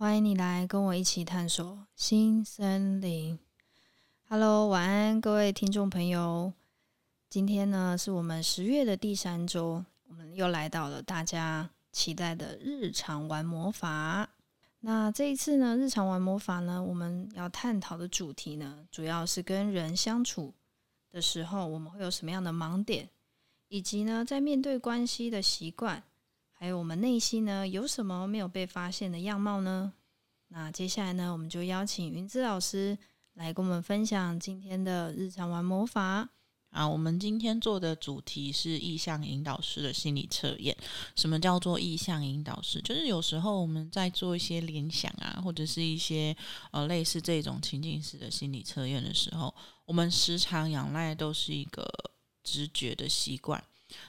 欢迎你来跟我一起探索新森林。Hello，晚安，各位听众朋友。今天呢，是我们十月的第三周，我们又来到了大家期待的日常玩魔法。那这一次呢，日常玩魔法呢，我们要探讨的主题呢，主要是跟人相处的时候，我们会有什么样的盲点？以及呢，在面对关系的习惯，还有我们内心呢，有什么没有被发现的样貌呢？那接下来呢，我们就邀请云芝老师来跟我们分享今天的日常玩魔法。啊，我们今天做的主题是意向引导师的心理测验。什么叫做意向引导师？就是有时候我们在做一些联想啊，或者是一些呃类似这种情境式的心理测验的时候，我们时常仰赖都是一个。直觉的习惯，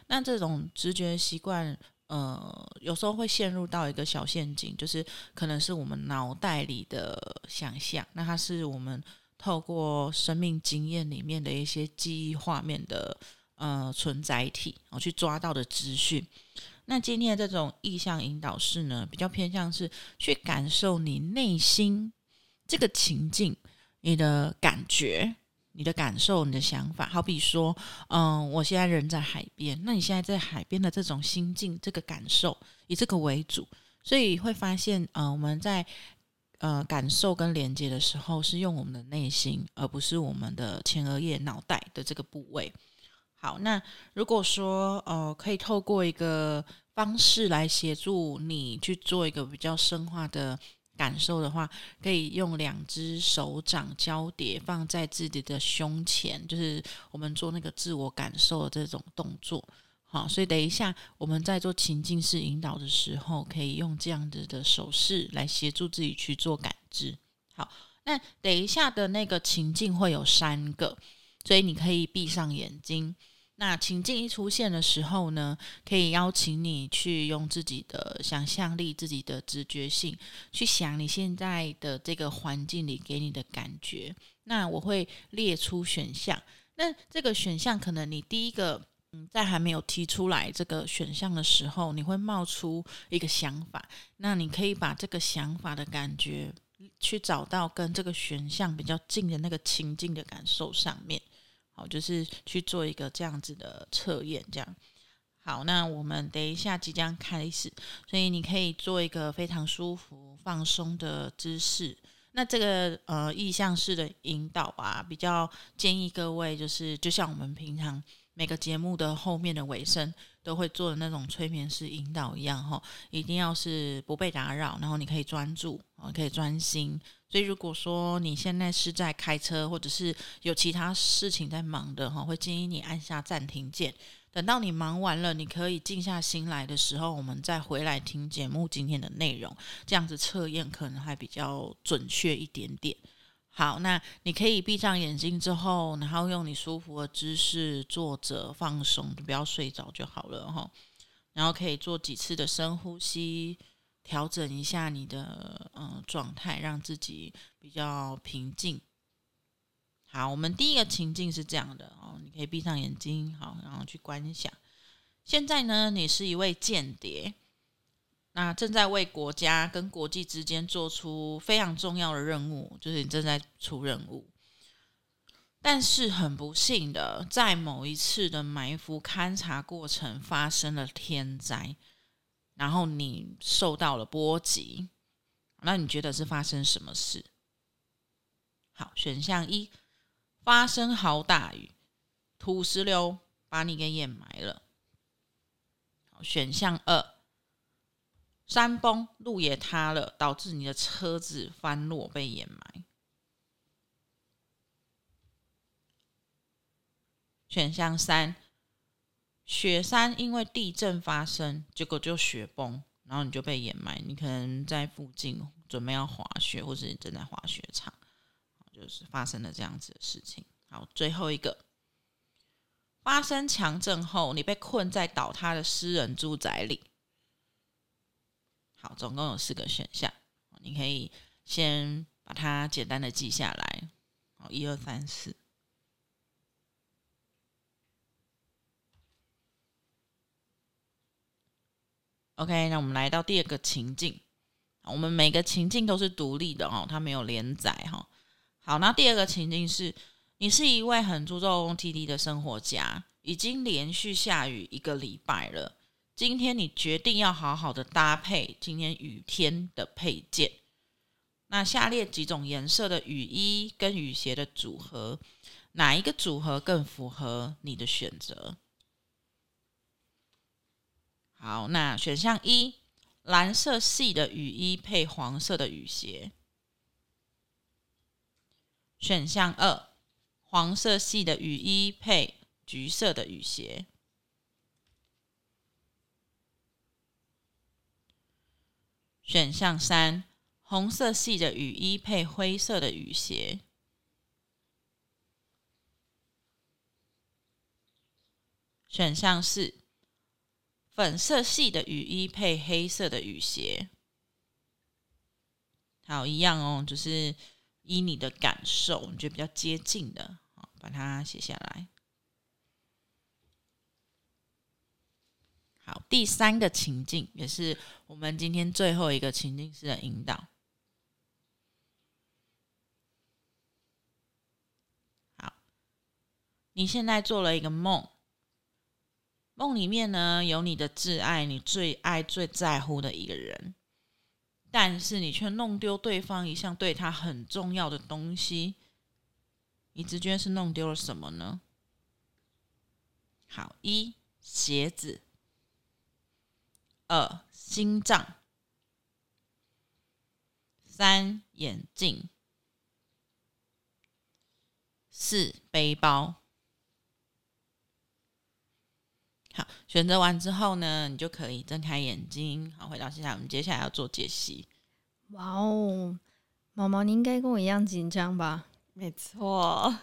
那这种直觉习惯，呃，有时候会陷入到一个小陷阱，就是可能是我们脑袋里的想象，那它是我们透过生命经验里面的一些记忆画面的呃存载体，我去抓到的资讯。那今天的这种意向引导式呢，比较偏向是去感受你内心这个情境，你的感觉。你的感受，你的想法，好比说，嗯，我现在人在海边，那你现在在海边的这种心境，这个感受，以这个为主，所以会发现，呃，我们在呃感受跟连接的时候，是用我们的内心，而不是我们的前额叶脑袋的这个部位。好，那如果说，呃，可以透过一个方式来协助你去做一个比较深化的。感受的话，可以用两只手掌交叠放在自己的胸前，就是我们做那个自我感受的这种动作。好，所以等一下我们在做情境式引导的时候，可以用这样子的手势来协助自己去做感知。好，那等一下的那个情境会有三个，所以你可以闭上眼睛。那情境一出现的时候呢，可以邀请你去用自己的想象力、自己的直觉性去想你现在的这个环境里给你的感觉。那我会列出选项。那这个选项可能你第一个，嗯，在还没有提出来这个选项的时候，你会冒出一个想法。那你可以把这个想法的感觉去找到跟这个选项比较近的那个情境的感受上面。就是去做一个这样子的测验，这样。好，那我们等一下即将开始，所以你可以做一个非常舒服、放松的姿势。那这个呃意向式的引导啊，比较建议各位就是，就像我们平常每个节目的后面的尾声都会做的那种催眠式引导一样，哈，一定要是不被打扰，然后你可以专注啊，可以专心。所以，如果说你现在是在开车，或者是有其他事情在忙的哈，会建议你按下暂停键。等到你忙完了，你可以静下心来的时候，我们再回来听节目今天的内容。这样子测验可能还比较准确一点点。好，那你可以闭上眼睛之后，然后用你舒服的姿势坐着放松，就不要睡着就好了哈。然后可以做几次的深呼吸。调整一下你的嗯状态，让自己比较平静。好，我们第一个情境是这样的哦，你可以闭上眼睛，好，然后去观想。现在呢，你是一位间谍，那正在为国家跟国际之间做出非常重要的任务，就是你正在出任务。但是很不幸的，在某一次的埋伏勘察过程发生了天灾。然后你受到了波及，那你觉得是发生什么事？好，选项一，发生好大雨，土石流把你给掩埋了。好，选项二，山崩，路也塌了，导致你的车子翻落被掩埋。选项三。雪山因为地震发生，结果就雪崩，然后你就被掩埋。你可能在附近准备要滑雪，或是你正在滑雪场，就是发生了这样子的事情。好，最后一个，发生强震后，你被困在倒塌的私人住宅里。好，总共有四个选项，你可以先把它简单的记下来。好，一二三四。OK，那我们来到第二个情境。我们每个情境都是独立的哦，它没有连载哈。好，那第二个情境是你是一位很注重 otd 的生活家，已经连续下雨一个礼拜了。今天你决定要好好的搭配今天雨天的配件。那下列几种颜色的雨衣跟雨鞋的组合，哪一个组合更符合你的选择？好，那选项一，蓝色系的雨衣配黄色的雨鞋。选项二，黄色系的雨衣配橘色的雨鞋。选项三，红色系的雨衣配灰色的雨鞋。选项四。粉色系的雨衣配黑色的雨鞋，好，一样哦，就是依你的感受，你觉得比较接近的，好，把它写下来。好，第三个情境也是我们今天最后一个情境式的引导。好，你现在做了一个梦。梦里面呢，有你的挚爱，你最爱、最在乎的一个人，但是你却弄丢对方一项对他很重要的东西。你直觉是弄丢了什么呢？好，一鞋子，二心脏，三眼镜，四背包。好，选择完之后呢，你就可以睁开眼睛。好，回到现在，我们接下来要做解析。哇哦，毛毛，你应该跟我一样紧张吧？没错，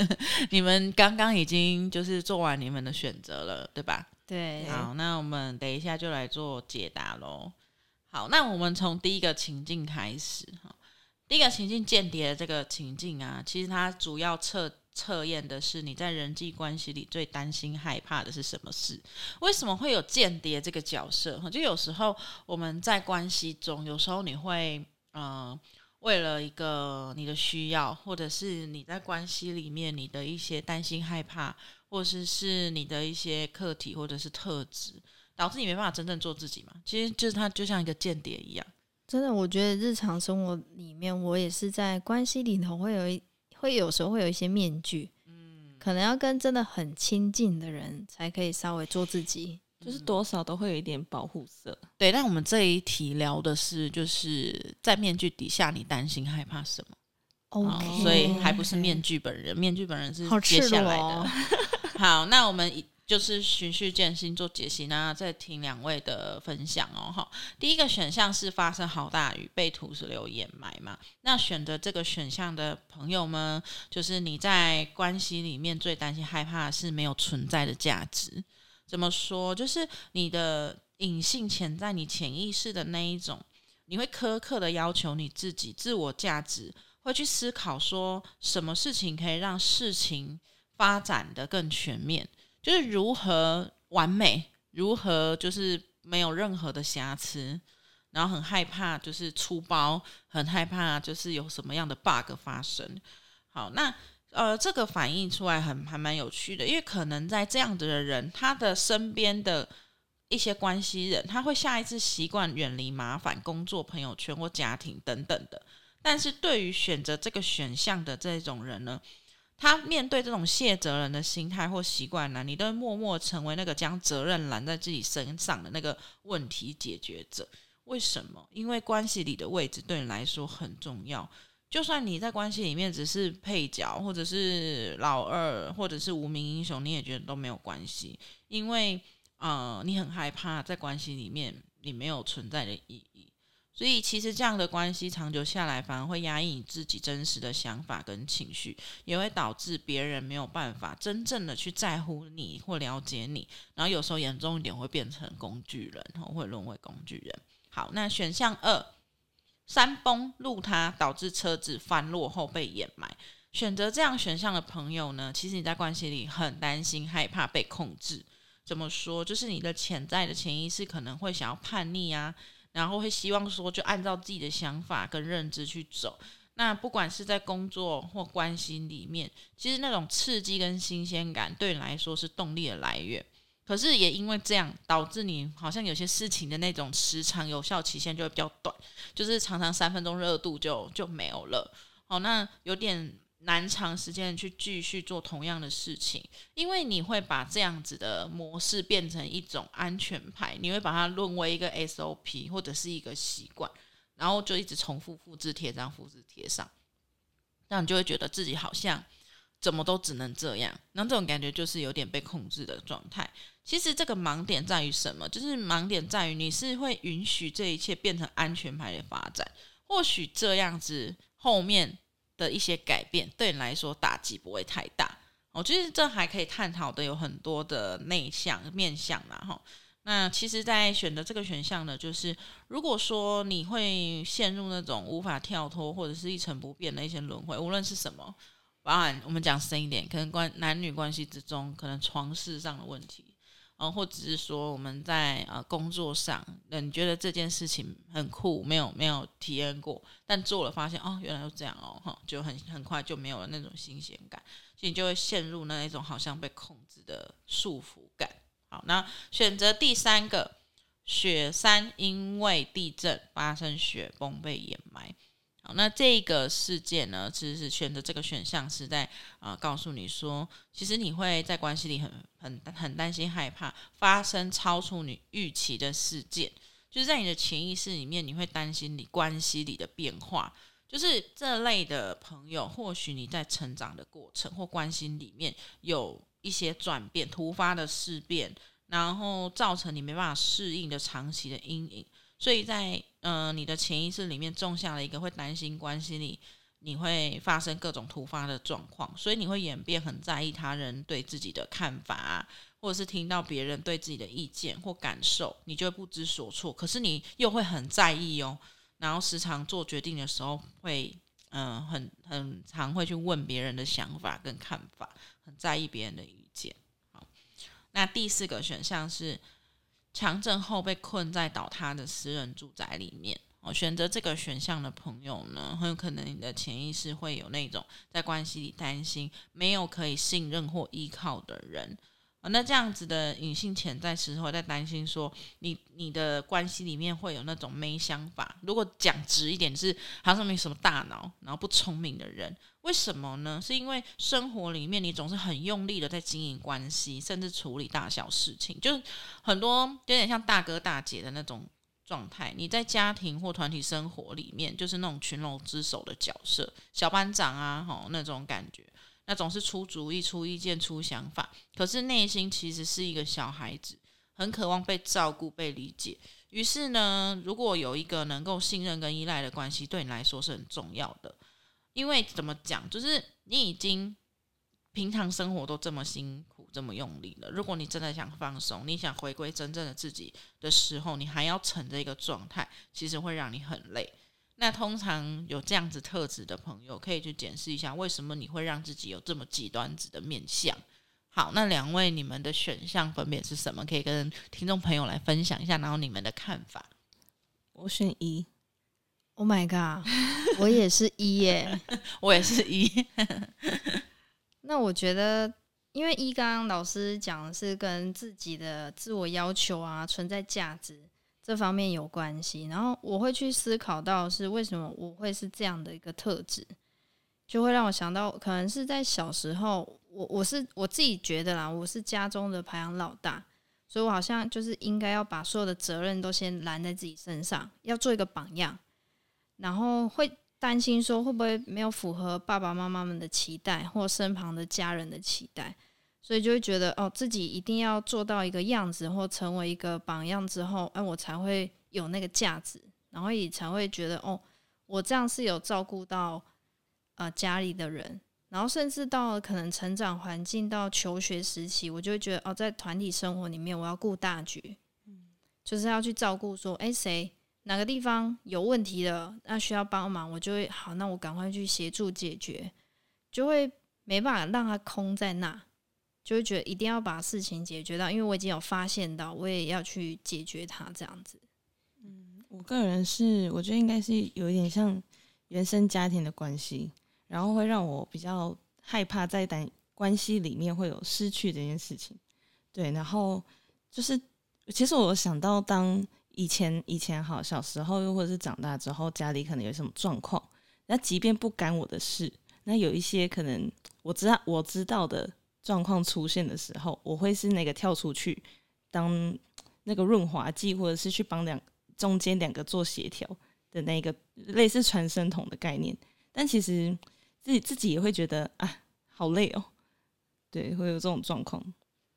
你们刚刚已经就是做完你们的选择了，对吧？对。好，那我们等一下就来做解答喽。好，那我们从第一个情境开始哈。第一个情境间谍的这个情境啊，其实它主要测。测验的是你在人际关系里最担心害怕的是什么事？为什么会有间谍这个角色？就有时候我们在关系中，有时候你会呃为了一个你的需要，或者是你在关系里面你的一些担心害怕，或者是是你的一些课题或者是特质，导致你没办法真正做自己嘛？其实就是它就像一个间谍一样。真的，我觉得日常生活里面，我也是在关系里头会有一。会有时候会有一些面具，嗯，可能要跟真的很亲近的人才可以稍微做自己，就是多少都会有一点保护色。对，但我们这一题聊的是，就是在面具底下你担心害怕什么？OK，所以还不是面具本人，面具本人是接下来的。好，好，那我们。就是循序渐进做解析，那再听两位的分享哦。哈，第一个选项是发生好大雨，被土石流掩埋嘛。那选择这个选项的朋友们，就是你在关系里面最担心害怕的是没有存在的价值。怎么说？就是你的隐性潜在你潜意识的那一种，你会苛刻的要求你自己，自我价值会去思考说，什么事情可以让事情发展的更全面。就是如何完美，如何就是没有任何的瑕疵，然后很害怕就是出包，很害怕就是有什么样的 bug 发生。好，那呃，这个反映出来很还蛮有趣的，因为可能在这样子的人，他的身边的一些关系人，他会下一次习惯远离麻烦、工作、朋友圈或家庭等等的。但是对于选择这个选项的这种人呢，他面对这种卸责任的心态或习惯呢，你都默默成为那个将责任揽在自己身上的那个问题解决者。为什么？因为关系里的位置对你来说很重要。就算你在关系里面只是配角，或者是老二，或者是无名英雄，你也觉得都没有关系。因为，呃，你很害怕在关系里面你没有存在的意义。所以其实这样的关系长久下来，反而会压抑你自己真实的想法跟情绪，也会导致别人没有办法真正的去在乎你或了解你。然后有时候严重一点会变成工具人，然后会沦为工具人。好，那选项二，山崩路塌导致车子翻落后被掩埋。选择这样选项的朋友呢，其实你在关系里很担心、害怕被控制。怎么说？就是你的潜在的潜意识可能会想要叛逆啊。然后会希望说，就按照自己的想法跟认知去走。那不管是在工作或关系里面，其实那种刺激跟新鲜感对你来说是动力的来源。可是也因为这样，导致你好像有些事情的那种时长有效期限就会比较短，就是常常三分钟热度就就没有了。好，那有点。难长时间去继续做同样的事情，因为你会把这样子的模式变成一种安全牌，你会把它沦为一个 SOP 或者是一个习惯，然后就一直重复复制贴上，复制贴上，那你就会觉得自己好像怎么都只能这样，那这种感觉就是有点被控制的状态。其实这个盲点在于什么？就是盲点在于你是会允许这一切变成安全牌的发展，或许这样子后面。的一些改变对你来说打击不会太大，我觉得这还可以探讨的有很多的内向面向啦哈。那其实，在选择这个选项呢，就是如果说你会陷入那种无法跳脱或者是一成不变的一些轮回，无论是什么，包含我们讲深一点，可能关男女关系之中，可能床事上的问题。哦，或者是说我们在呃工作上，那你觉得这件事情很酷，没有没有体验过，但做了发现哦，原来是这样哦，哈，就很很快就没有了那种新鲜感，所以你就会陷入那一种好像被控制的束缚感。好，那选择第三个，雪山因为地震发生雪崩被掩埋。那这个事件呢，其实是选择这个选项是在啊、告诉你说，其实你会在关系里很很很担心、害怕发生超出你预期的事件，就是在你的潜意识里面，你会担心你关系里的变化，就是这类的朋友，或许你在成长的过程或关系里面有一些转变、突发的事变，然后造成你没办法适应的长期的阴影。所以在、呃，你的潜意识里面种下了一个会担心关系里你会发生各种突发的状况，所以你会演变很在意他人对自己的看法，或者是听到别人对自己的意见或感受，你就会不知所措。可是你又会很在意哦，然后时常做决定的时候会嗯、很很常会去问别人的想法跟看法，很在意别人的意见。好，那第四个选项是。强震后被困在倒塌的私人住宅里面，哦，选择这个选项的朋友呢，很有可能你的潜意识会有那种在关系里担心没有可以信任或依靠的人。啊那这样子的隐性潜在时候在担心说你，你你的关系里面会有那种没想法。如果讲直一点，是好像没什么大脑，然后不聪明的人。为什么呢？是因为生活里面你总是很用力的在经营关系，甚至处理大小事情，就是很多有点像大哥大姐的那种状态。你在家庭或团体生活里面，就是那种群龙之首的角色，小班长啊，吼那种感觉。那总是出主意、出意见、出想法，可是内心其实是一个小孩子，很渴望被照顾、被理解。于是呢，如果有一个能够信任跟依赖的关系，对你来说是很重要的。因为怎么讲，就是你已经平常生活都这么辛苦、这么用力了。如果你真的想放松，你想回归真正的自己的时候，你还要沉着一个状态，其实会让你很累。那通常有这样子特质的朋友，可以去检视一下，为什么你会让自己有这么极端子的面相。好，那两位你们的选项分别是什么？可以跟听众朋友来分享一下，然后你们的看法。我选一。Oh my god，我也是一耶，我也是一。那我觉得，因为一刚刚老师讲的是跟自己的自我要求啊、存在价值。这方面有关系，然后我会去思考到是为什么我会是这样的一个特质，就会让我想到，可能是在小时候，我我是我自己觉得啦，我是家中的排行老大，所以我好像就是应该要把所有的责任都先揽在自己身上，要做一个榜样，然后会担心说会不会没有符合爸爸妈妈们的期待或身旁的家人的期待。所以就会觉得哦，自己一定要做到一个样子，或成为一个榜样之后，哎，我才会有那个价值，然后也才会觉得哦，我这样是有照顾到呃家里的人，然后甚至到了可能成长环境到求学时期，我就会觉得哦，在团体生活里面我要顾大局，嗯，就是要去照顾说，哎，谁哪个地方有问题了，那需要帮忙，我就会好，那我赶快去协助解决，就会没办法让它空在那。就会觉得一定要把事情解决到，因为我已经有发现到，我也要去解决它这样子。嗯，我个人是我觉得应该是有一点像原生家庭的关系，然后会让我比较害怕在单关系里面会有失去这件事情。对，然后就是其实我想到，当以前以前好小时候，又或者是长大之后，家里可能有什么状况，那即便不干我的事，那有一些可能我知道我知道的。状况出现的时候，我会是那个跳出去当那个润滑剂，或者是去帮两中间两个做协调的那个类似传声筒的概念。但其实自己自己也会觉得啊，好累哦。对，会有这种状况。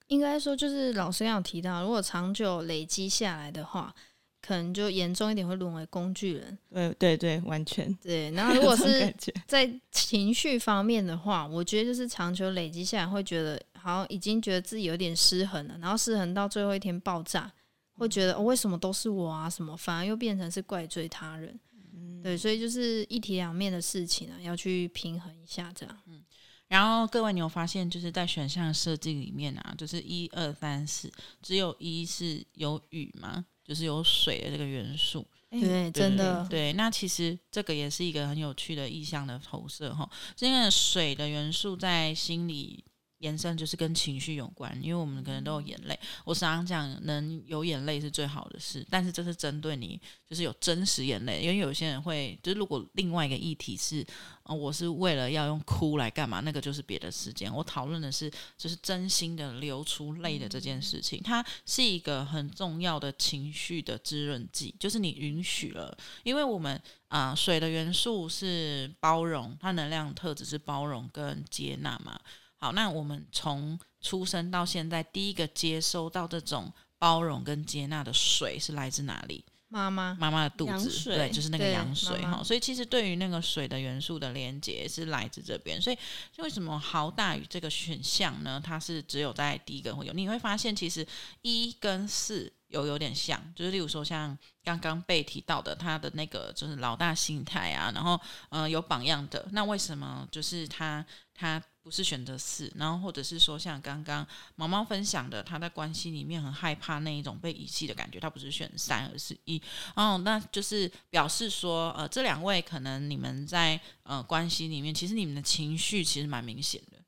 应该说，就是老师刚刚提到，如果长久累积下来的话。可能就严重一点会沦为工具人，对对对，完全对。然后如果是在情绪方面的话，我觉得就是长久累积下来，会觉得好像已经觉得自己有点失衡了，然后失衡到最后一天爆炸，会觉得哦，为什么都是我啊？什么反而又变成是怪罪他人？嗯，对，所以就是一体两面的事情啊，要去平衡一下这样。嗯，然后各位，你有发现就是在选项设计里面啊，就是一二三四，只有一是有雨吗？就是有水的这个元素，对，对，真的对。那其实这个也是一个很有趣的意象的投射哈。这个水的元素在心里。延伸就是跟情绪有关，因为我们可能都有眼泪。我常常讲，能有眼泪是最好的事，但是这是针对你，就是有真实眼泪。因为有些人会，就是如果另外一个议题是，呃，我是为了要用哭来干嘛，那个就是别的时间。我讨论的是，就是真心的流出泪的这件事情，它是一个很重要的情绪的滋润剂，就是你允许了，因为我们啊，水的元素是包容，它能量特质是包容跟接纳嘛。好，那我们从出生到现在，第一个接收到这种包容跟接纳的水是来自哪里？妈妈，妈妈的肚子，水对，就是那个羊水哈。所以其实对于那个水的元素的连接是来自这边。所以为什么豪大于这个选项呢？它是只有在第一个会有。你会发现，其实一跟四有有点像，就是例如说像刚刚被提到的，他的那个就是老大心态啊，然后嗯、有榜样的。那为什么就是他他？不是选择四，然后或者是说像刚刚毛毛分享的，他在关系里面很害怕那一种被遗弃的感觉，他不是选三，而是一，哦，那就是表示说，呃，这两位可能你们在呃关系里面，其实你们的情绪其实蛮明显的，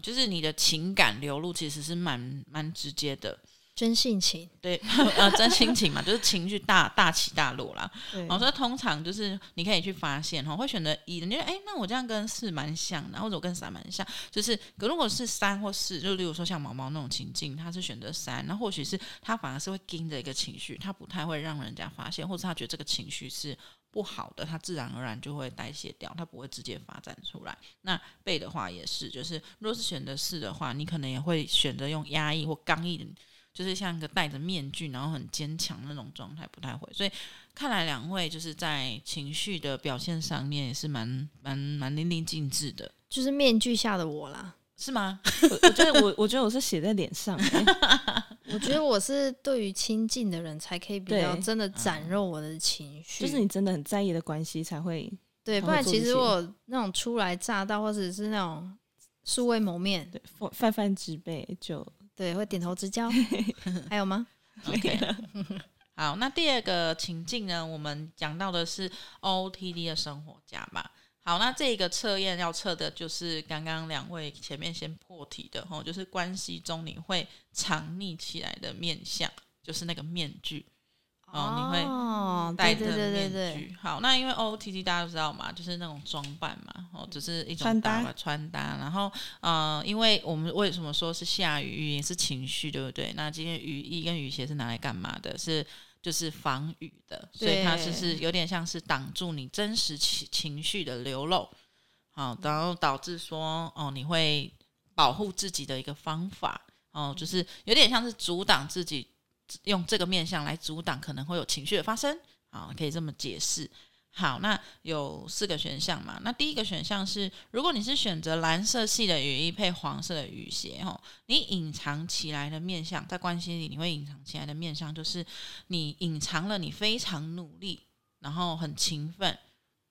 就是你的情感流露其实是蛮蛮直接的。真性情，对，呃，真性情嘛，就是情绪大大起大落啦。对，我说通常就是你可以去发现哈，会选择一的，你觉得哎，那我这样跟四蛮像的，或者我跟三蛮像，就是可如果是三或四，就例如说像毛毛那种情境，他是选择三，那或许是他反而是会盯着一个情绪，他不太会让人家发现，或者他觉得这个情绪是不好的，他自然而然就会代谢掉，他不会直接发展出来。那背的话也是，就是如果是选择四的话，你可能也会选择用压抑或刚毅的。就是像一个戴着面具，然后很坚强那种状态，不太会。所以看来两位就是在情绪的表现上面也是蛮蛮蛮淋漓尽致的。就是面具下的我啦，是吗？我，我觉得我我觉得我是写在脸上。我觉得我是对于亲近的人才可以比较真的展露我的情绪，就是你真的很在意的关系才会。对，不然其实我那种初来乍到或者是那种素未谋面，对，泛泛之辈就。对，会点头之交。还有吗？OK 了。好，那第二个情境呢？我们讲到的是 OOTD 的生活家嘛。好，那这个测验要测的就是刚刚两位前面先破题的吼，就是关系中你会藏匿起来的面相，就是那个面具。哦，你会戴着面具。对对对对。好，那因为 OOTD 大家都知道嘛，就是那种装扮嘛，哦，只是一种打扮穿搭。然后，呃，因为我们为什么说是下雨，雨也是情绪，对不对？那今天雨衣跟雨鞋是拿来干嘛的？是就是防雨的，所以它就是有点像是挡住你真实情情绪的流露。好，然后导致说，哦，你会保护自己的一个方法，哦，就是有点像是阻挡自己。用这个面相来阻挡可能会有情绪的发生，好，可以这么解释。好，那有四个选项嘛？那第一个选项是，如果你是选择蓝色系的雨衣配黄色的雨鞋，吼，你隐藏起来的面相，在关系里你会隐藏起来的面相，就是你隐藏了你非常努力，然后很勤奋，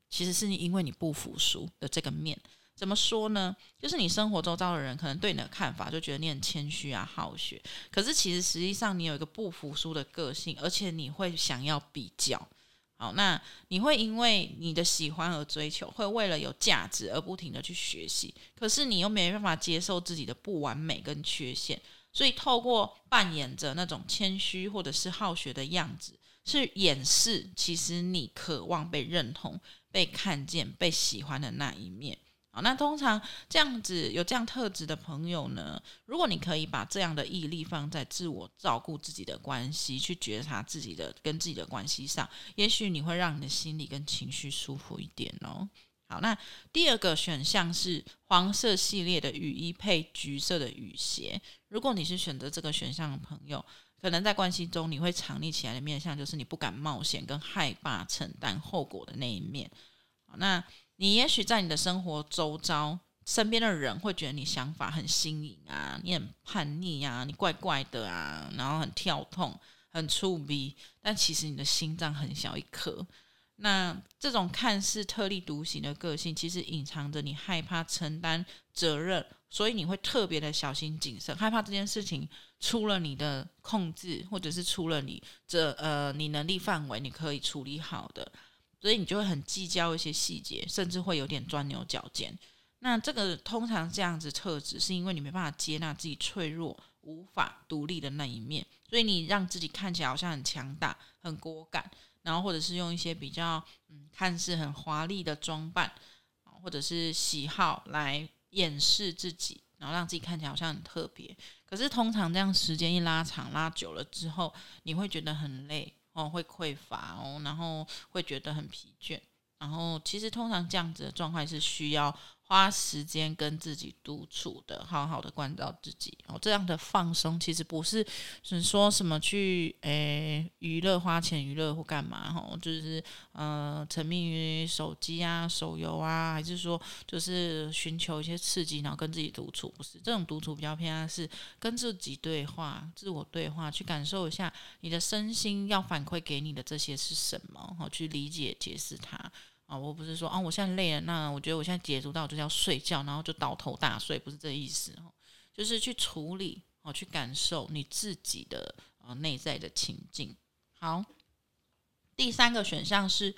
其实是你因为你不服输的这个面。怎么说呢？就是你生活周遭的人可能对你的看法就觉得你很谦虚啊、好学，可是其实实际上你有一个不服输的个性，而且你会想要比较。好，那你会因为你的喜欢而追求，会为了有价值而不停的去学习，可是你又没办法接受自己的不完美跟缺陷，所以透过扮演着那种谦虚或者是好学的样子，是掩饰其实你渴望被认同、被看见、被喜欢的那一面。好，那通常这样子有这样特质的朋友呢，如果你可以把这样的毅力放在自我照顾自己的关系，去觉察自己的跟自己的关系上，也许你会让你的心理跟情绪舒服一点哦。好，那第二个选项是黄色系列的雨衣配橘色的雨鞋。如果你是选择这个选项的朋友，可能在关系中你会藏匿起来的面向，就是你不敢冒险跟害怕承担后果的那一面。好，那。你也许在你的生活周遭，身边的人会觉得你想法很新颖啊，你很叛逆啊，你怪怪的啊，然后很跳痛，很粗鄙，但其实你的心脏很小一颗。那这种看似特立独行的个性，其实隐藏着你害怕承担责任，所以你会特别的小心谨慎，害怕这件事情出了你的控制，或者是出了你这呃你能力范围，你可以处理好的。所以你就会很计较一些细节，甚至会有点钻牛角尖。那这个通常这样子特质，是因为你没办法接纳自己脆弱、无法独立的那一面，所以你让自己看起来好像很强大、很果敢，然后或者是用一些比较嗯看似很华丽的装扮，或者是喜好来掩饰自己，然后让自己看起来好像很特别。可是通常这样时间一拉长、拉久了之后，你会觉得很累。哦，会匮乏哦，然后会觉得很疲倦，然后其实通常这样子的状态是需要花时间跟自己独处的，好好的关照自己哦。这样的放松其实不是是说什么去诶娱乐、花钱娱乐或干嘛哈，就是呃沉迷于手机啊、手游啊，还是说就是寻求一些刺激，然后跟自己独处，不是这种独处比较偏向是跟自己对话、自我对话，去感受一下你的身心要反馈给你的这些是什么，好去理解、解释它。啊，我不是说啊，我现在累了，那我觉得我现在解读到就是要睡觉，然后就倒头大睡，不是这意思哦，就是去处理哦，去感受你自己的呃内在的情境。好，第三个选项是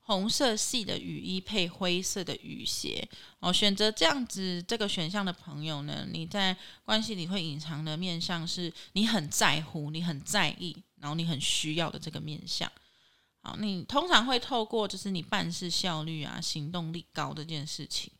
红色系的雨衣配灰色的雨鞋哦，选择这样子这个选项的朋友呢，你在关系里会隐藏的面向是你很在乎、你很在意，然后你很需要的这个面向。好，你通常会透过就是你办事效率啊、行动力高这件事情，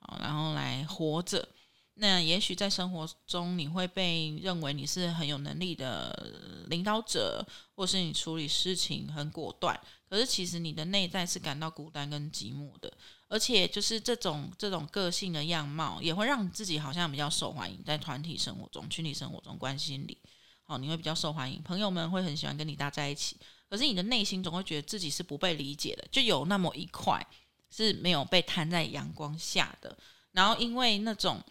好，然后来活着。那也许在生活中，你会被认为你是很有能力的领导者，或是你处理事情很果断。可是其实你的内在是感到孤单跟寂寞的，而且就是这种这种个性的样貌，也会让你自己好像比较受欢迎，在团体生活中、群体生活中、关心里，好，你会比较受欢迎，朋友们会很喜欢跟你搭在一起。可是你的内心总会觉得自己是不被理解的，就有那么一块是没有被摊在阳光下的。然后因为那种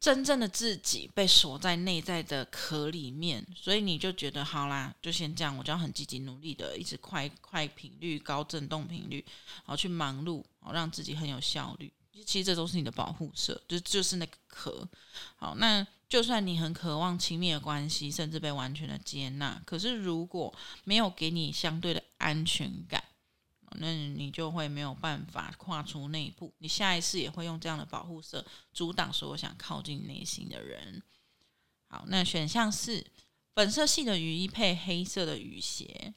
真正的自己被锁在内在的壳里面，所以你就觉得好啦，就先这样，我就要很积极努力的，一直快快频率、高振动频率，然后去忙碌，然后让自己很有效率。其实这都是你的保护色，就就是那个壳。好，那。就算你很渴望亲密的关系，甚至被完全的接纳，可是如果没有给你相对的安全感，那你就会没有办法跨出那一步。你下一次也会用这样的保护色阻挡所有想靠近内心的人。好，那选项四，粉色系的雨衣配黑色的雨鞋。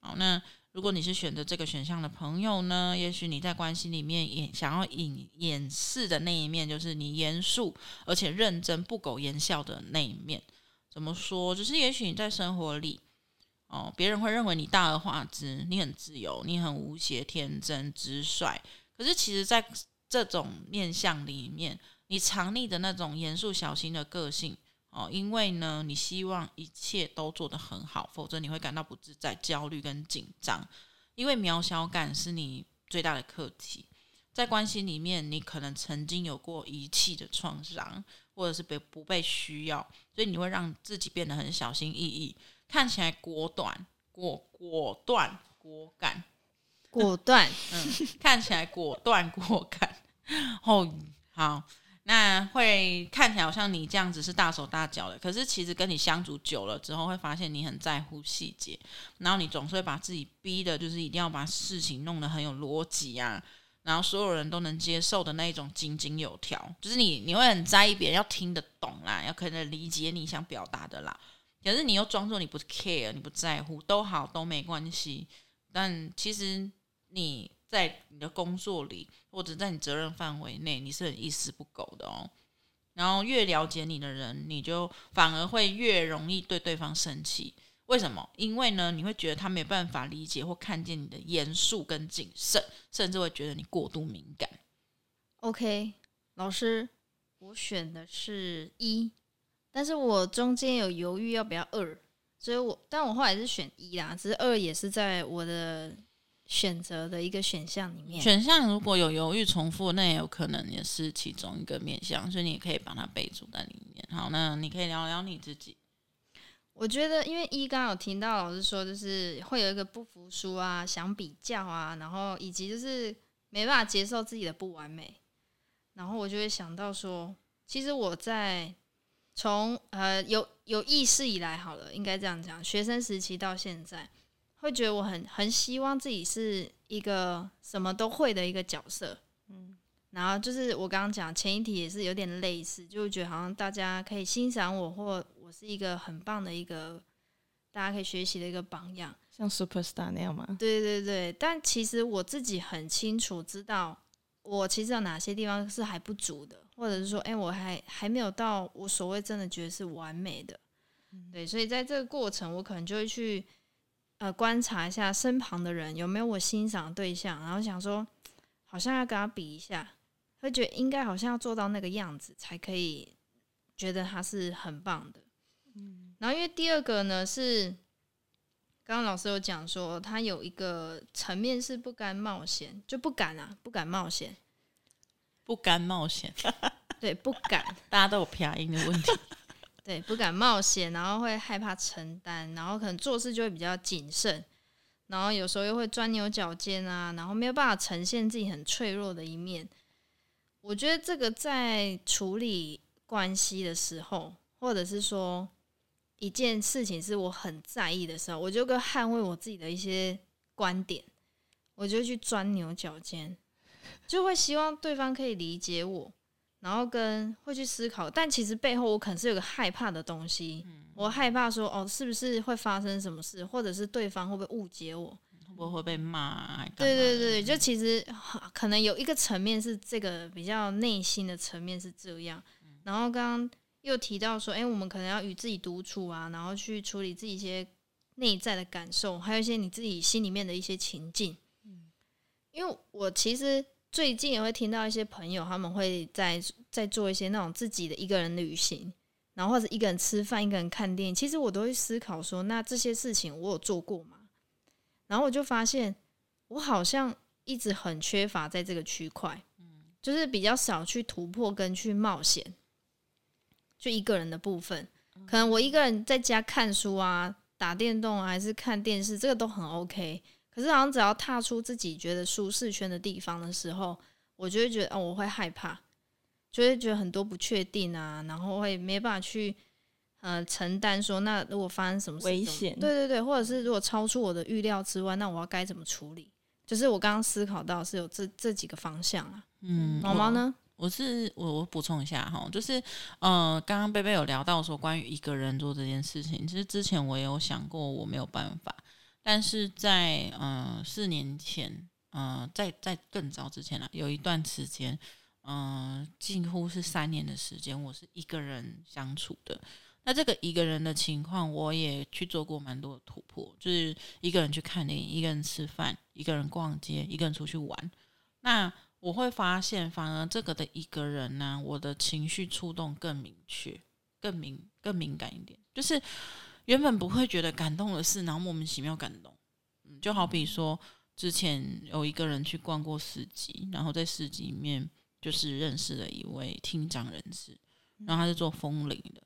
好，那。如果你是选择这个选项的朋友呢，也许你在关系里面也想要隐掩饰的那一面，就是你严肃而且认真、不苟言笑的那一面。怎么说？就是也许你在生活里，哦，别人会认为你大而化之，你很自由，你很无邪、天真、直率。可是其实，在这种面相里面，你藏匿的那种严肃小心的个性，哦，因为呢，你希望一切都做得很好，否则你会感到不自在、焦虑跟紧张。因为渺小感是你最大的课题，在关系里面，你可能曾经有过遗弃的创伤，或者是被不被需要，所以你会让自己变得很小心翼翼，看起来果断、果果断、果敢、果断，嗯，看起来果断果敢。哦，好。那会看起来好像你这样子是大手大脚的，可是其实跟你相处久了之后，会发现你很在乎细节，然后你总是会把自己逼的，就是一定要把事情弄得很有逻辑啊，然后所有人都能接受的那一种井井有条，就是你你会很在意别人要听得懂啦，要可能理解你想表达的啦，可是你又装作你不 care，你不在乎，都好都没关系，但其实你。在你的工作里，或者在你责任范围内，你是很一丝不苟的哦。然后越了解你的人，你就反而会越容易对对方生气。为什么？因为呢，你会觉得他没办法理解或看见你的严肃跟谨慎，甚至会觉得你过度敏感。OK，老师，我选的是一，但是我中间有犹豫要不要二，所以我，但我后来是选一啦，只是二也是在我的。选择的一个选项里面，选项如果有犹豫重复，那也有可能也是其中一个面向，所以你也可以把它备注在里面。好，那你可以聊聊你自己。我觉得，因为一刚刚有听到老师说，就是会有一个不服输啊，想比较啊，然后以及就是没办法接受自己的不完美，然后我就会想到说，其实我在从呃有有意识以来，好了，应该这样讲，学生时期到现在。会觉得我很很希望自己是一个什么都会的一个角色，嗯，然后就是我刚刚讲前一题也是有点类似，就会觉得好像大家可以欣赏我，或我是一个很棒的一个大家可以学习的一个榜样，像 superstar 那样吗？对对对，但其实我自己很清楚知道，我其实有哪些地方是还不足的，或者是说，哎，我还还没有到我所谓真的觉得是完美的，对，所以在这个过程，我可能就会去。呃，观察一下身旁的人有没有我欣赏的对象，然后想说，好像要跟他比一下，会觉得应该好像要做到那个样子才可以，觉得他是很棒的。嗯，然后因为第二个呢是，刚刚老师有讲说，他有一个层面是不甘冒险，就不敢啊，不敢冒险，不敢冒险，对，不敢，大家都有撇音的问题。对，不敢冒险，然后会害怕承担，然后可能做事就会比较谨慎，然后有时候又会钻牛角尖啊，然后没有办法呈现自己很脆弱的一面。我觉得这个在处理关系的时候，或者是说一件事情是我很在意的时候，我就跟捍卫我自己的一些观点，我就去钻牛角尖，就会希望对方可以理解我。然后跟会去思考，但其实背后我可能是有个害怕的东西，嗯、我害怕说哦，是不是会发生什么事，或者是对方会不会误解我，会不会被骂？对对对，就其实可能有一个层面是这个比较内心的层面是这样。嗯、然后刚刚又提到说，哎，我们可能要与自己独处啊，然后去处理自己一些内在的感受，还有一些你自己心里面的一些情境。嗯，因为我其实。最近也会听到一些朋友，他们会在在做一些那种自己的一个人旅行，然后或者一个人吃饭，一个人看电影。其实我都会思考说，那这些事情我有做过吗？然后我就发现，我好像一直很缺乏在这个区块，就是比较少去突破跟去冒险，就一个人的部分。可能我一个人在家看书啊、打电动啊，还是看电视，这个都很 OK。可是好像只要踏出自己觉得舒适圈的地方的时候，我就会觉得哦，我会害怕，就会觉得很多不确定啊，然后会没办法去呃承担说，那如果发生什么危险，对对对，或者是如果超出我的预料之外，那我要该怎么处理？就是我刚刚思考到是有这这几个方向啊。嗯，毛毛呢？我，我是我我补充一下哈，就是呃，刚刚贝贝有聊到说关于一个人做这件事情，其实之前我也有想过，我没有办法。但是在呃四年前，呃在在更早之前了，有一段时间，嗯、近乎是三年的时间，我是一个人相处的。那这个一个人的情况，我也去做过蛮多的突破，就是一个人去看电影，一个人吃饭，一个人逛街，一个人出去玩。那我会发现，反而这个的一个人呢，我的情绪触动更明确。更敏更敏感一点，就是原本不会觉得感动的事，然后莫名其妙感动。嗯，就好比说之前有一个人去逛过市集，然后在市集里面就是认识了一位听障人士，然后他是做风铃的，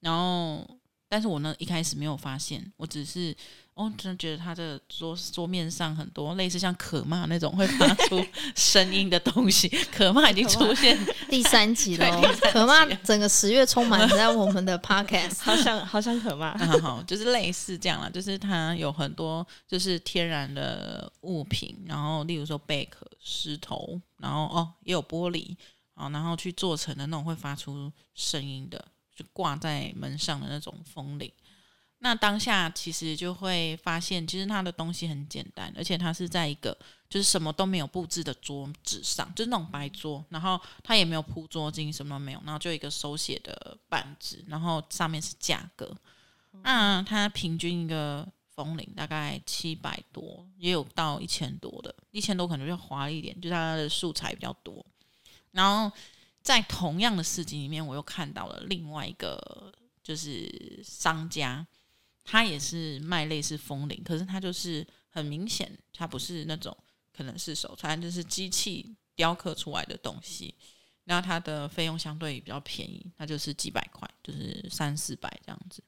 然后。但是我呢，一开始没有发现，我只是哦，真的觉得他的桌桌面上很多类似像可骂那种会发出 声音的东西，可骂已经出现 第三集了，可骂整个十月充满在我们的 podcast，好想好想可骂，好好，就是类似这样啦，就是它有很多就是天然的物品，然后例如说贝壳、石头，然后哦也有玻璃啊，然后去做成的那种会发出声音的。就挂在门上的那种风铃，那当下其实就会发现，其实他的东西很简单，而且他是在一个就是什么都没有布置的桌子上，就是那种白桌，然后他也没有铺桌巾，什么都没有，然后就一个手写的板子，然后上面是价格。那他平均一个风铃大概七百多，也有到一千多的，一千多可能就华丽一点，就是它的素材比较多，然后。在同样的市集里面，我又看到了另外一个，就是商家，他也是卖类似风铃，可是他就是很明显，他不是那种可能是手串，就是机器雕刻出来的东西，然后它的费用相对比较便宜，那就是几百块，就是三四百这样子。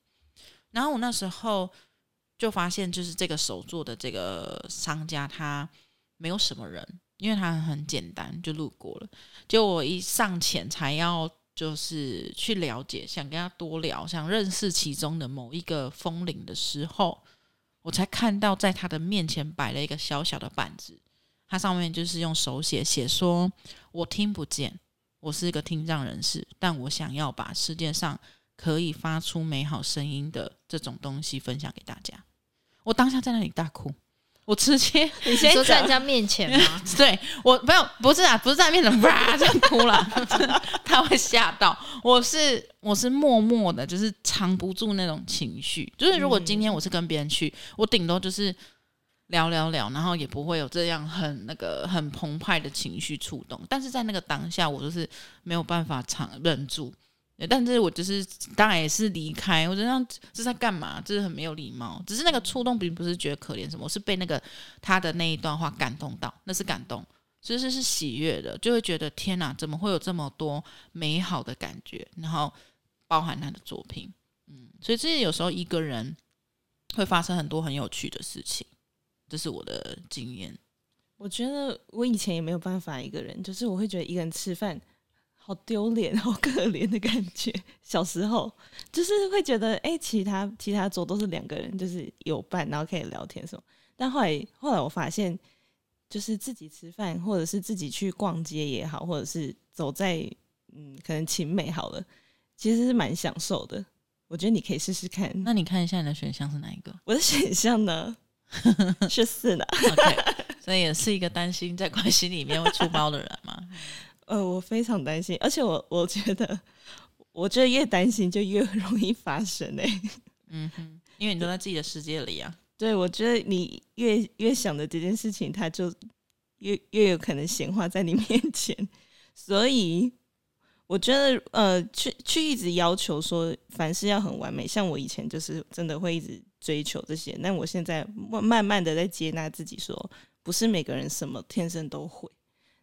然后我那时候就发现，就是这个手做的这个商家，他没有什么人。因为他很简单，就路过了。就我一上前，才要就是去了解，想跟他多聊，想认识其中的某一个风铃的时候，我才看到在他的面前摆了一个小小的板子，它上面就是用手写写说：“我听不见，我是一个听障人士，但我想要把世界上可以发出美好声音的这种东西分享给大家。”我当下在那里大哭。我直接，你先说在人家面前吗？对，我没有，不是啊，不是在面前，哇，这样哭了，他会吓到。我是我是默默的，就是藏不住那种情绪。就是如果今天我是跟别人去，我顶多就是聊聊聊，然后也不会有这样很那个很澎湃的情绪触动。但是在那个当下，我就是没有办法藏忍住。但是我就是当然也是离开，我觉得这是在干嘛？这是很没有礼貌。只是那个触动并不是觉得可怜什么，我是被那个他的那一段话感动到，那是感动，其实是喜悦的，就会觉得天哪，怎么会有这么多美好的感觉？然后包含他的作品，嗯，所以这有时候一个人会发生很多很有趣的事情，这是我的经验。我觉得我以前也没有办法一个人，就是我会觉得一个人吃饭。好丢脸，好可怜的感觉。小时候就是会觉得，哎、欸，其他其他桌都是两个人，就是有伴，然后可以聊天什么。但后来后来我发现，就是自己吃饭，或者是自己去逛街也好，或者是走在嗯，可能勤美好了，其实是蛮享受的。我觉得你可以试试看。那你看一下你的选项是哪一个？我的选项呢 是四呢。OK，所以也是一个担心在关系里面会出包的人嘛。呃，我非常担心，而且我我觉得，我觉得越担心就越 容易发生哎。嗯哼，因为你都在自己的世界里啊。对，我觉得你越越想的这件事情，它就越越有可能显化在你 面前。所以我觉得，呃，去去一直要求说凡事要很完美，像我以前就是真的会一直追求这些，但我现在慢慢的在接纳自己说，说不是每个人什么天生都会。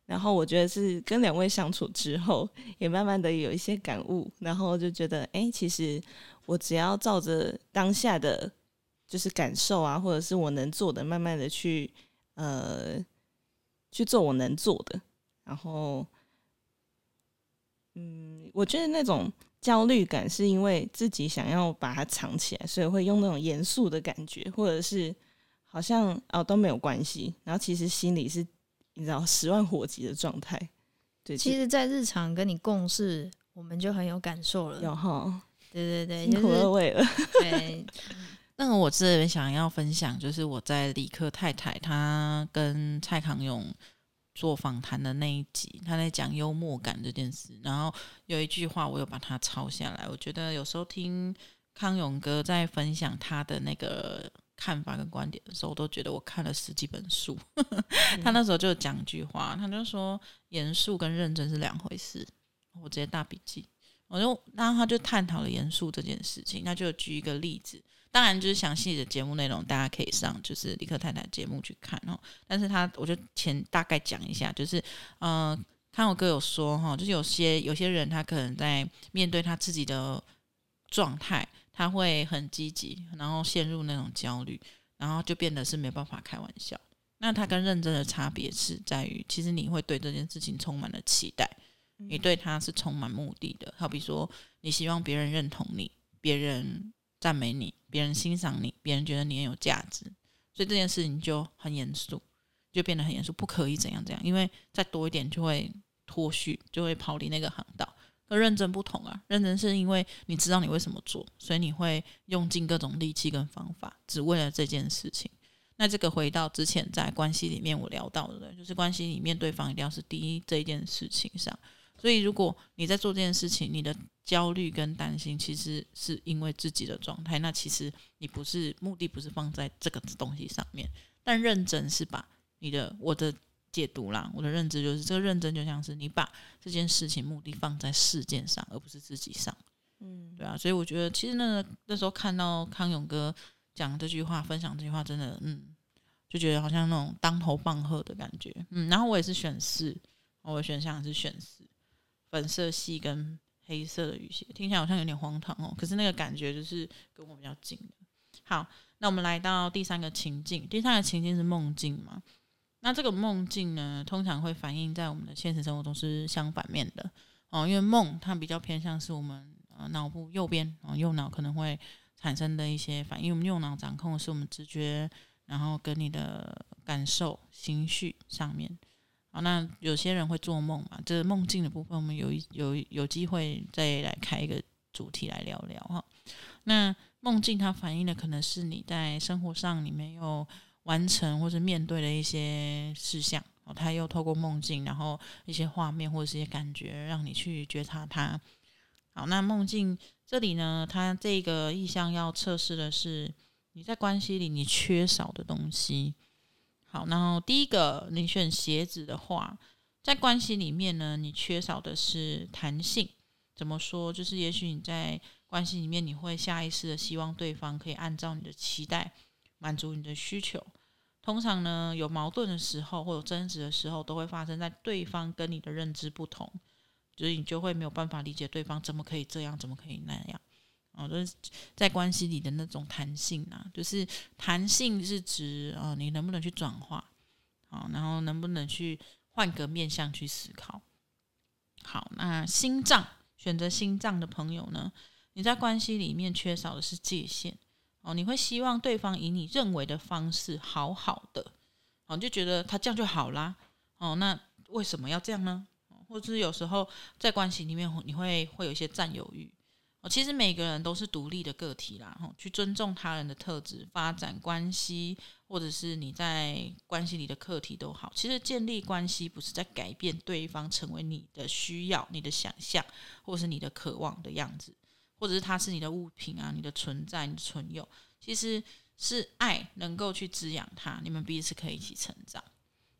然后我觉得是跟两位相处之后，也慢慢的有一些感悟，然后就觉得，哎，其实我只要照着当下的就是感受啊，或者是我能做的，慢慢的去呃去做我能做的。然后，嗯，我觉得那种焦虑感是因为自己想要把它藏起来，所以会用那种严肃的感觉，或者是好像哦都没有关系，然后其实心里是。你知道十万火急的状态，对。其实，在日常跟你共事，我们就很有感受了。有哈，对对对，辛苦二位了。对，那我这边想要分享，就是我在理科太太她跟蔡康永做访谈的那一集，他在讲幽默感这件事。然后有一句话，我有把它抄下来。我觉得有时候听康永哥在分享他的那个。看法跟观点的时候，我都觉得我看了十几本书。他那时候就讲一句话，他就说严肃跟认真是两回事。我直接大笔记，我就然后他就探讨了严肃这件事情，那就举一个例子。当然，就是详细的节目内容，大家可以上就是李克太太节目去看哦。但是他，我就前大概讲一下，就是呃，看我哥有说哈，就是有些有些人他可能在面对他自己的状态，他会很积极，然后陷入那种焦虑，然后就变得是没办法开玩笑。那他跟认真的差别是在于，其实你会对这件事情充满了期待，你对他是充满目的的。好比说，你希望别人认同你，别人。赞美你，别人欣赏你，别人觉得你很有价值，所以这件事情就很严肃，就变得很严肃，不可以怎样怎样，因为再多一点就会脱序，就会跑离那个航道。和认真不同啊，认真是因为你知道你为什么做，所以你会用尽各种力气跟方法，只为了这件事情。那这个回到之前在关系里面我聊到的，就是关系里面对方一定要是第一这一件事情上。所以，如果你在做这件事情，你的焦虑跟担心其实是因为自己的状态，那其实你不是目的不是放在这个东西上面，但认真是把你的我的解读啦，我的认知就是这个认真就像是你把这件事情目的放在事件上，而不是自己上，嗯，对啊，所以我觉得其实那那时候看到康永哥讲这句话，分享这句话，真的，嗯，就觉得好像那种当头棒喝的感觉，嗯，然后我也是选四，我的选项是选四。粉色系跟黑色的雨鞋，听起来好像有点荒唐哦。可是那个感觉就是跟我比较近的。好，那我们来到第三个情境，第三个情境是梦境嘛？那这个梦境呢，通常会反映在我们的现实生活中是相反面的哦。因为梦它比较偏向是我们呃脑部右边哦，右脑可能会产生的一些反应。我们右脑掌控的是我们直觉，然后跟你的感受、情绪上面。好，那有些人会做梦嘛？这个梦境的部分，我们有有有机会再来开一个主题来聊聊哈。那梦境它反映的可能是你在生活上你没有完成或者面对的一些事项哦，它又透过梦境，然后一些画面或者是一些感觉，让你去觉察它。好，那梦境这里呢，它这个意向要测试的是你在关系里你缺少的东西。好，然后第一个，你选鞋子的话，在关系里面呢，你缺少的是弹性。怎么说？就是也许你在关系里面，你会下意识的希望对方可以按照你的期待满足你的需求。通常呢，有矛盾的时候或有争执的时候，都会发生在对方跟你的认知不同，所以你就会没有办法理解对方怎么可以这样，怎么可以那样。哦，就是在关系里的那种弹性啊，就是弹性是指啊，你能不能去转化，好，然后能不能去换个面向去思考。好，那心脏选择心脏的朋友呢，你在关系里面缺少的是界限哦，你会希望对方以你认为的方式好好的，哦，就觉得他这样就好啦。哦，那为什么要这样呢？或者是有时候在关系里面，你会会有一些占有欲。哦，其实每个人都是独立的个体啦，哈，去尊重他人的特质，发展关系，或者是你在关系里的课题都好。其实建立关系不是在改变对方成为你的需要、你的想象，或是你的渴望的样子，或者是它是你的物品啊、你的存在、你的存有，其实是爱能够去滋养他，你们彼此可以一起成长。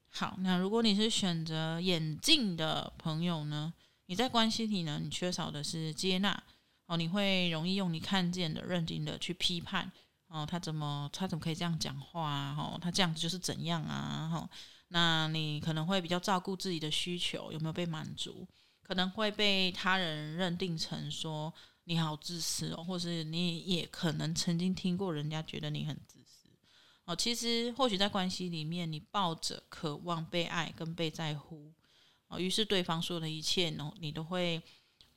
好，那如果你是选择眼镜的朋友呢？你在关系里呢，你缺少的是接纳。哦，你会容易用你看见的、认定的去批判哦，他怎么他怎么可以这样讲话啊？哦，他这样子就是怎样啊？哈，那你可能会比较照顾自己的需求有没有被满足？可能会被他人认定成说你好自私哦，或是你也可能曾经听过人家觉得你很自私哦。其实或许在关系里面，你抱着渴望被爱跟被在乎哦，于是对方说的一切呢，你都会。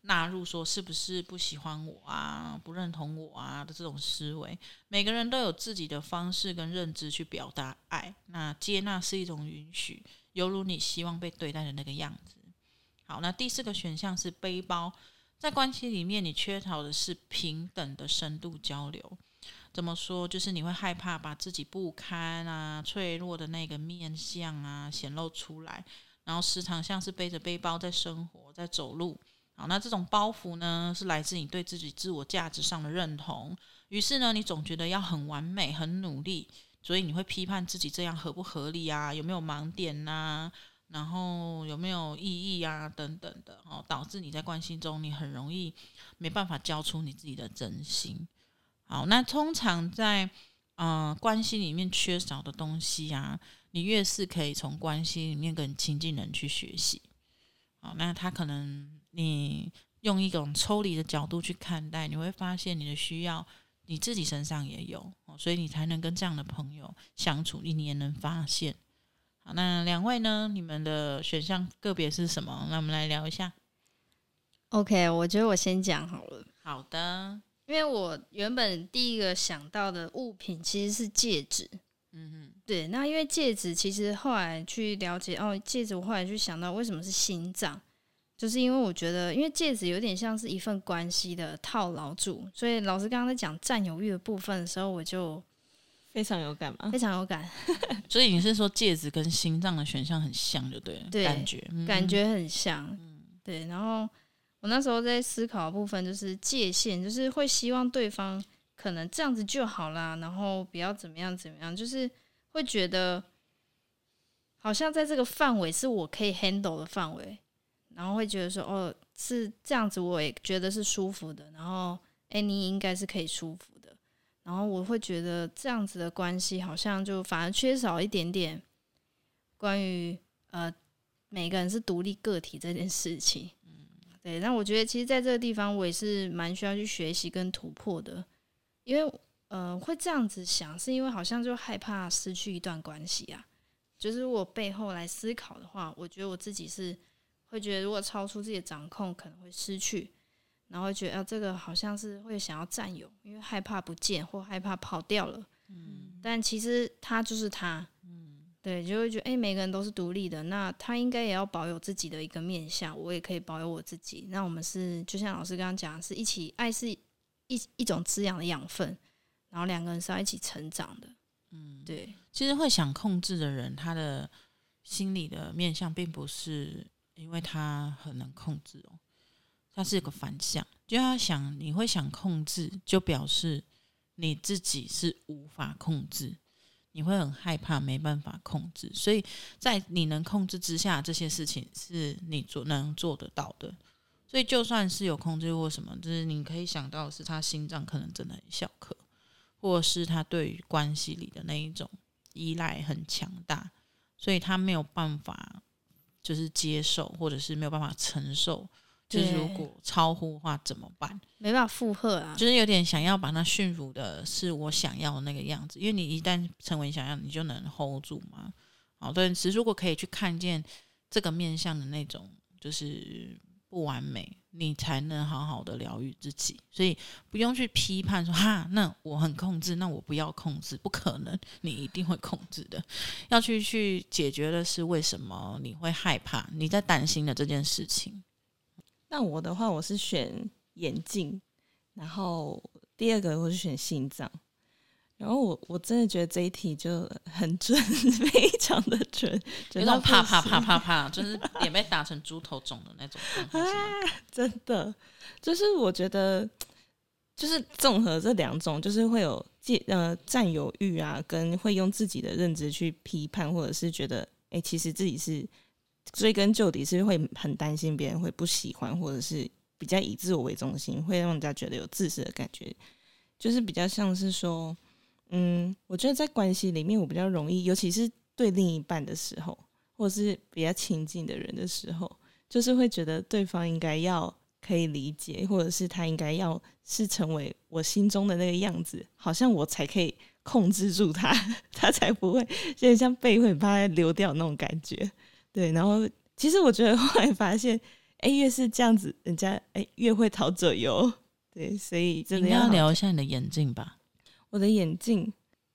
纳入说是不是不喜欢我啊，不认同我啊的这种思维，每个人都有自己的方式跟认知去表达爱。那接纳是一种允许，犹如你希望被对待的那个样子。好，那第四个选项是背包，在关系里面，你缺少的是平等的深度交流。怎么说？就是你会害怕把自己不堪啊、脆弱的那个面相啊显露出来，然后时常像是背着背包在生活，在走路。好，那这种包袱呢，是来自你对自己自我价值上的认同。于是呢，你总觉得要很完美、很努力，所以你会批判自己这样合不合理啊？有没有盲点呐？然后有没有意义啊等等的哦，导致你在关系中你很容易没办法交出你自己的真心。好，那通常在呃关系里面缺少的东西啊，你越是可以从关系里面跟亲近人去学习。好，那他可能你用一种抽离的角度去看待，你会发现你的需要你自己身上也有，所以你才能跟这样的朋友相处，你也能发现。好，那两位呢？你们的选项个别是什么？那我们来聊一下。OK，我觉得我先讲好了。好的，因为我原本第一个想到的物品其实是戒指。嗯哼，对。那因为戒指，其实后来去了解哦，戒指我后来去想到为什么是心脏，就是因为我觉得，因为戒指有点像是一份关系的套牢住，所以老师刚刚在讲占有欲的部分的时候，我就。非常有感吗？非常有感，所以你是说戒指跟心脏的选项很像，就对了，对，感觉、嗯、感觉很像，嗯，对。然后我那时候在思考的部分就是界限，就是会希望对方可能这样子就好啦，然后不要怎么样怎么样，就是会觉得好像在这个范围是我可以 handle 的范围，然后会觉得说哦，是这样子，我也觉得是舒服的，然后哎，你应该是可以舒服。然后我会觉得这样子的关系好像就反而缺少一点点关于呃每个人是独立个体这件事情。嗯，对。那我觉得其实在这个地方我也是蛮需要去学习跟突破的，因为呃会这样子想，是因为好像就害怕失去一段关系啊。就是我背后来思考的话，我觉得我自己是会觉得如果超出自己的掌控，可能会失去。然后觉得，啊，这个好像是会想要占有，因为害怕不见或害怕跑掉了。嗯，但其实他就是他。嗯，对，就会觉得，哎，每个人都是独立的，那他应该也要保有自己的一个面相，我也可以保有我自己。那我们是，就像老师刚刚讲，是一起爱是一一种滋养的养分，然后两个人是要一起成长的。嗯，对。其实会想控制的人，他的心理的面相并不是因为他很能控制哦。它是一个反向，就要想你会想控制，就表示你自己是无法控制，你会很害怕没办法控制，所以在你能控制之下，这些事情是你做能做得到的。所以就算是有控制或什么，就是你可以想到是他心脏可能真的很小颗，或是他对于关系里的那一种依赖很强大，所以他没有办法就是接受，或者是没有办法承受。就是如果超乎的话怎么办？没办法负荷啊！就是有点想要把它驯服的是我想要的那个样子，因为你一旦成为想要，你就能 hold 住嘛。好，对，其实如果可以去看见这个面向的那种就是不完美，你才能好好的疗愈自己。所以不用去批判说哈，那我很控制，那我不要控制，不可能，你一定会控制的。要去去解决的是为什么你会害怕，你在担心的这件事情。那我的话，我是选眼镜，然后第二个我是选心脏，然后我我真的觉得这一题就很准，非常的准，有种啪啪啪啪啪，就是脸被打成猪头肿的那种啊，真的，就是我觉得就是综合这两种，就是会有占呃占有欲啊，跟会用自己的认知去批判，或者是觉得哎、欸，其实自己是。追根究底是会很担心别人会不喜欢，或者是比较以自我为中心，会让人家觉得有自私的感觉。就是比较像是说，嗯，我觉得在关系里面，我比较容易，尤其是对另一半的时候，或者是比较亲近的人的时候，就是会觉得对方应该要可以理解，或者是他应该要是成为我心中的那个样子，好像我才可以控制住他，他才不会现在像被会把他流掉那种感觉。对，然后其实我觉得后来发现，哎，越是这样子，人家哎越会逃左右。对，所以真的要，要聊一下你的眼镜吧。我的眼镜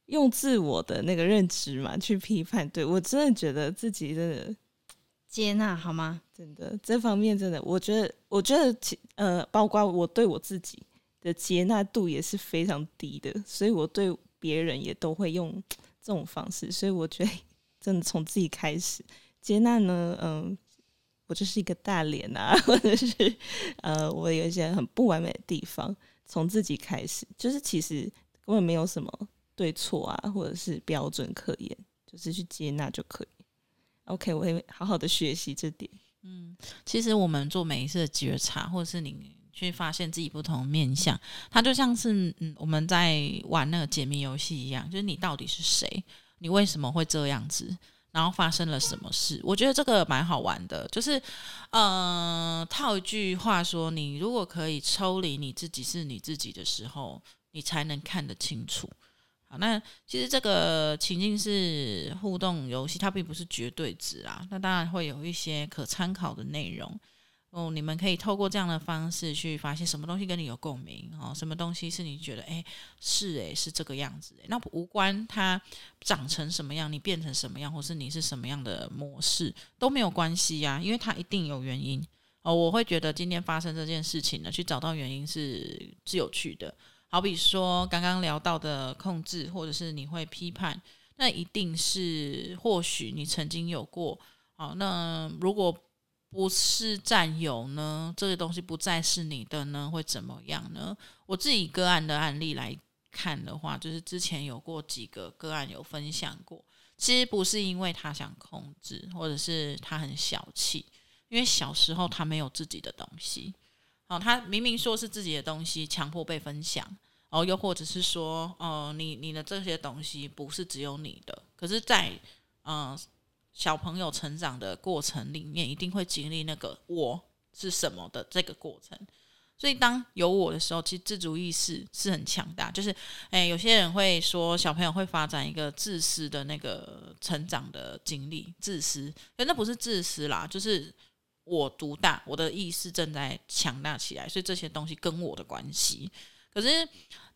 用自我的那个认知嘛去批判，对，我真的觉得自己真的接纳好吗？真的这方面真的，我觉得我觉得其呃，包括我对我自己的接纳度也是非常低的，所以我对别人也都会用这种方式，所以我觉得 真的从自己开始。接纳呢，嗯，我就是一个大脸啊，或者是呃，我有一些很不完美的地方，从自己开始，就是其实根本没有什么对错啊，或者是标准可言，就是去接纳就可以。OK，我会好好的学习这点。嗯，其实我们做每一次的觉察，或者是你去发现自己不同的面向，它就像是嗯我们在玩那个解谜游戏一样，就是你到底是谁，你为什么会这样子，然后发生了什么事？我觉得这个蛮好玩的，就是呃套一句话说，你如果可以抽离你自己是你自己的时候，你才能看得清楚。好，那其实这个情境是互动游戏，它并不是绝对值啊。那当然会有一些可参考的内容哦。你们可以透过这样的方式去发现什么东西跟你有共鸣哦，什么东西是你觉得诶是诶是这个样子。那无关它长成什么样，你变成什么样，或是你是什么样的模式都没有关系呀，因为它一定有原因哦。我会觉得今天发生这件事情呢，去找到原因是是有趣的。好比说，刚刚聊到的控制，或者是你会批判，那一定是或许你曾经有过。好，那如果不是占有呢？这个东西不再是你的呢？会怎么样呢？我自己个案的案例来看的话，就是之前有过几个个案有分享过，其实不是因为他想控制，或者是他很小气，因为小时候他没有自己的东西。哦，他明明说是自己的东西，强迫被分享，哦，又或者是说，哦、你你的这些东西不是只有你的，可是，在嗯小朋友成长的过程里面，一定会经历那个我是什么的这个过程。所以当有我的时候，其实自主意识是很强大。就是，诶，有些人会说，小朋友会发展一个自私的那个成长的经历，自私，可那不是自私啦，就是。我独大，我的意识正在强大起来，所以这些东西跟我的关系。可是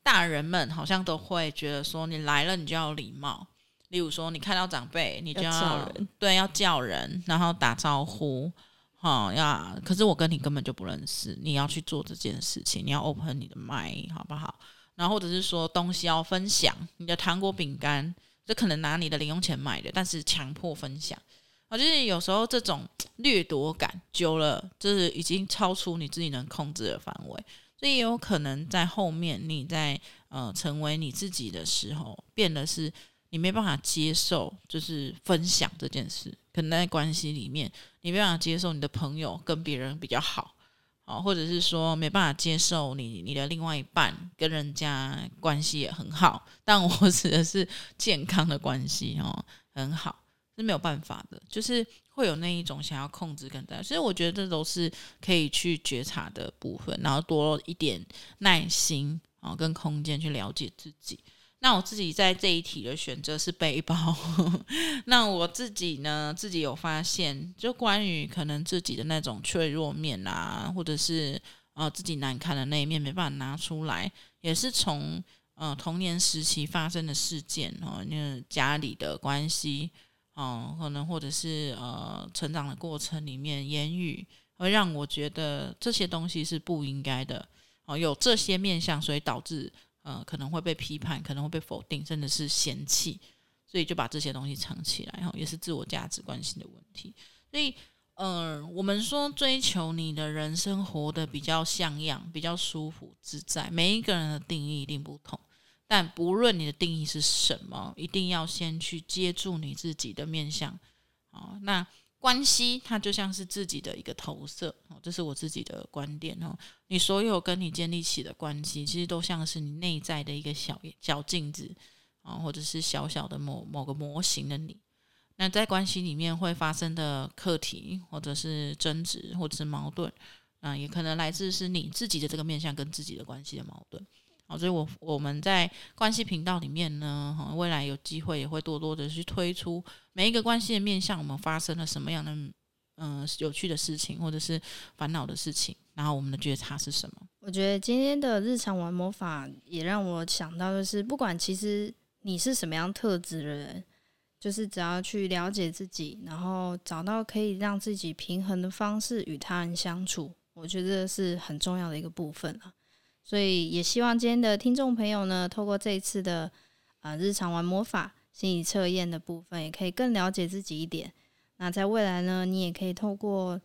大人们好像都会觉得说，你来了你就要礼貌，例如说你看到长辈，你就要，要，对，要叫人，然后打招呼，好、哦、要。可是我跟你根本就不认识，你要去做这件事情，你要 open 你的麦，好不好？然后或者是说东西要分享，你的糖果饼干，这可能拿你的零用钱买的，但是强迫分享。啊就是有时候这种掠夺感久了，就是已经超出你自己能控制的范围，所以也有可能在后面你在呃成为你自己的时候，变得是你没办法接受，就是分享这件事。可能在关系里面，你没办法接受你的朋友跟别人比较好，啊，或者是说没办法接受你你的另外一半跟人家关系也很好，但我指的是健康的关系哦，很好。是没有办法的，就是会有那一种想要控制跟大家，所以我觉得这都是可以去觉察的部分，然后多一点耐心啊，跟空间去了解自己。那我自己在这一题的选择是背包，那我自己呢，自己有发现，就关于可能自己的那种脆弱面啊，或者是呃自己难看的那一面没办法拿出来，也是从呃童年时期发生的事件哦，那家里的关系。哦，可能或者是呃，成长的过程里面，言语会让我觉得这些东西是不应该的。哦，有这些面向，所以导致呃，可能会被批判，可能会被否定，甚至是嫌弃，所以就把这些东西藏起来，哈，也是自我价值观性的问题。所以，呃，我们说追求你的人生活得比较像样，比较舒服自在，每一个人的定义一定不同。但不论你的定义是什么，一定要先去接住你自己的面相。哦，那关系它就像是自己的一个投射，哦，这是我自己的观点哦。你所有跟你建立起的关系，其实都像是你内在的一个小小镜子啊，或者是小小的某某个模型的你。那在关系里面会发生的课题，或者是争执，或者是矛盾，啊，也可能来自是你自己的这个面向跟自己的关系的矛盾。所以我，我们在关系频道里面呢，哈，未来有机会也会多多的去推出每一个关系的面向，我们发生了什么样的嗯、有趣的事情，或者是烦恼的事情，然后我们的觉察是什么？我觉得今天的日常玩魔法也让我想到，就是不管其实你是什么样特质的人，就是只要去了解自己，然后找到可以让自己平衡的方式与他人相处，我觉得是很重要的一个部分了。所以也希望今天的听众朋友呢，透过这一次的啊、呃、日常玩魔法心理测验的部分，也可以更了解自己一点。那在未来呢，你也可以透过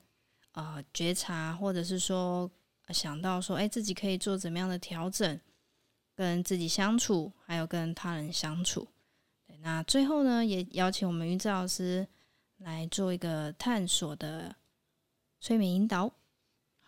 呃觉察，或者是说想到说，哎，自己可以做怎么样的调整，跟自己相处，还有跟他人相处。对，那最后呢，也邀请我们云志老师来做一个探索的催眠引导。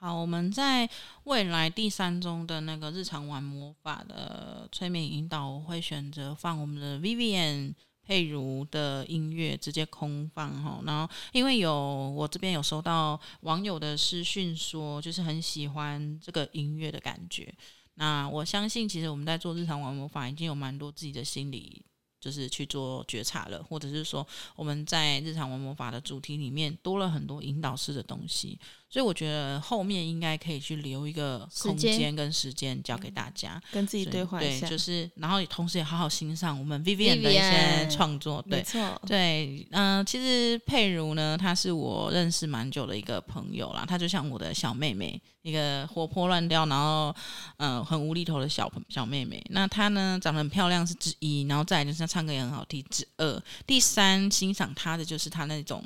好，我们在未来第三周的那个日常玩魔法的催眠引导，我会选择放我们的 Vivian 佩如的音乐，直接空放哈。然后，因为有我这边有收到网友的私讯说，就是很喜欢这个音乐的感觉。那我相信，其实我们在做日常玩魔法，已经有蛮多自己的心理。就是去做觉察了，或者是说我们在日常玩魔法的主题里面多了很多引导式的东西，所以我觉得后面应该可以去留一个空间跟时间交给大家，跟自己对话一下，对，就是然后同时也好好欣赏我们 Vivian 的一些创作，对，没错，对，嗯、呃，其实佩如呢，她是我认识蛮久的一个朋友啦，她就像我的小妹妹。一个活泼乱跳，然后嗯、呃、很无厘头的小小妹妹。那她呢，长得很漂亮是之一，然后再来就是她唱歌也很好听之二。第三欣赏她的就是她那种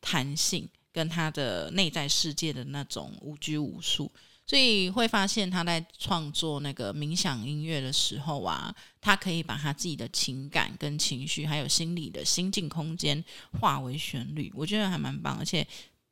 弹性跟他的内在世界的那种无拘无束。所以会发现他在创作那个冥想音乐的时候啊，他可以把他自己的情感跟情绪，还有心理的心境空间化为旋律，我觉得还蛮棒。而且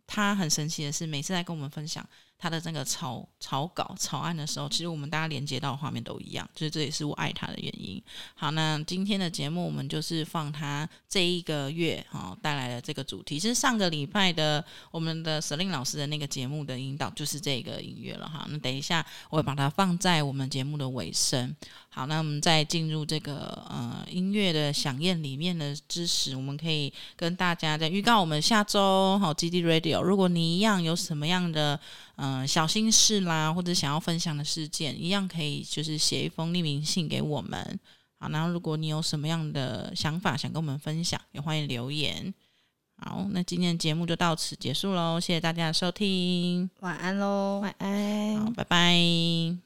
他很神奇的是，每次在跟我们分享。他的那个草草稿草案的时候，其实我们大家连接到的画面都一样，就是这也是我爱他的原因。好，那今天的节目我们就是放他这一个月哈、哦、带来的这个主题，其实上个礼拜的我们的舍令老师的那个节目的引导就是这个音乐了哈。那等一下我会把它放在我们节目的尾声。好，那我们在进入这个呃音乐的响宴里面的知识，我们可以跟大家在预告我们下周好基地 Radio，如果你一样有什么样的嗯、呃，小心事啦，或者想要分享的事件，一样可以就是写一封匿名信给我们。好，然后如果你有什么样的想法想跟我们分享，也欢迎留言。好，那今天的节目就到此结束喽，谢谢大家的收听，晚安喽，晚安，好，拜拜。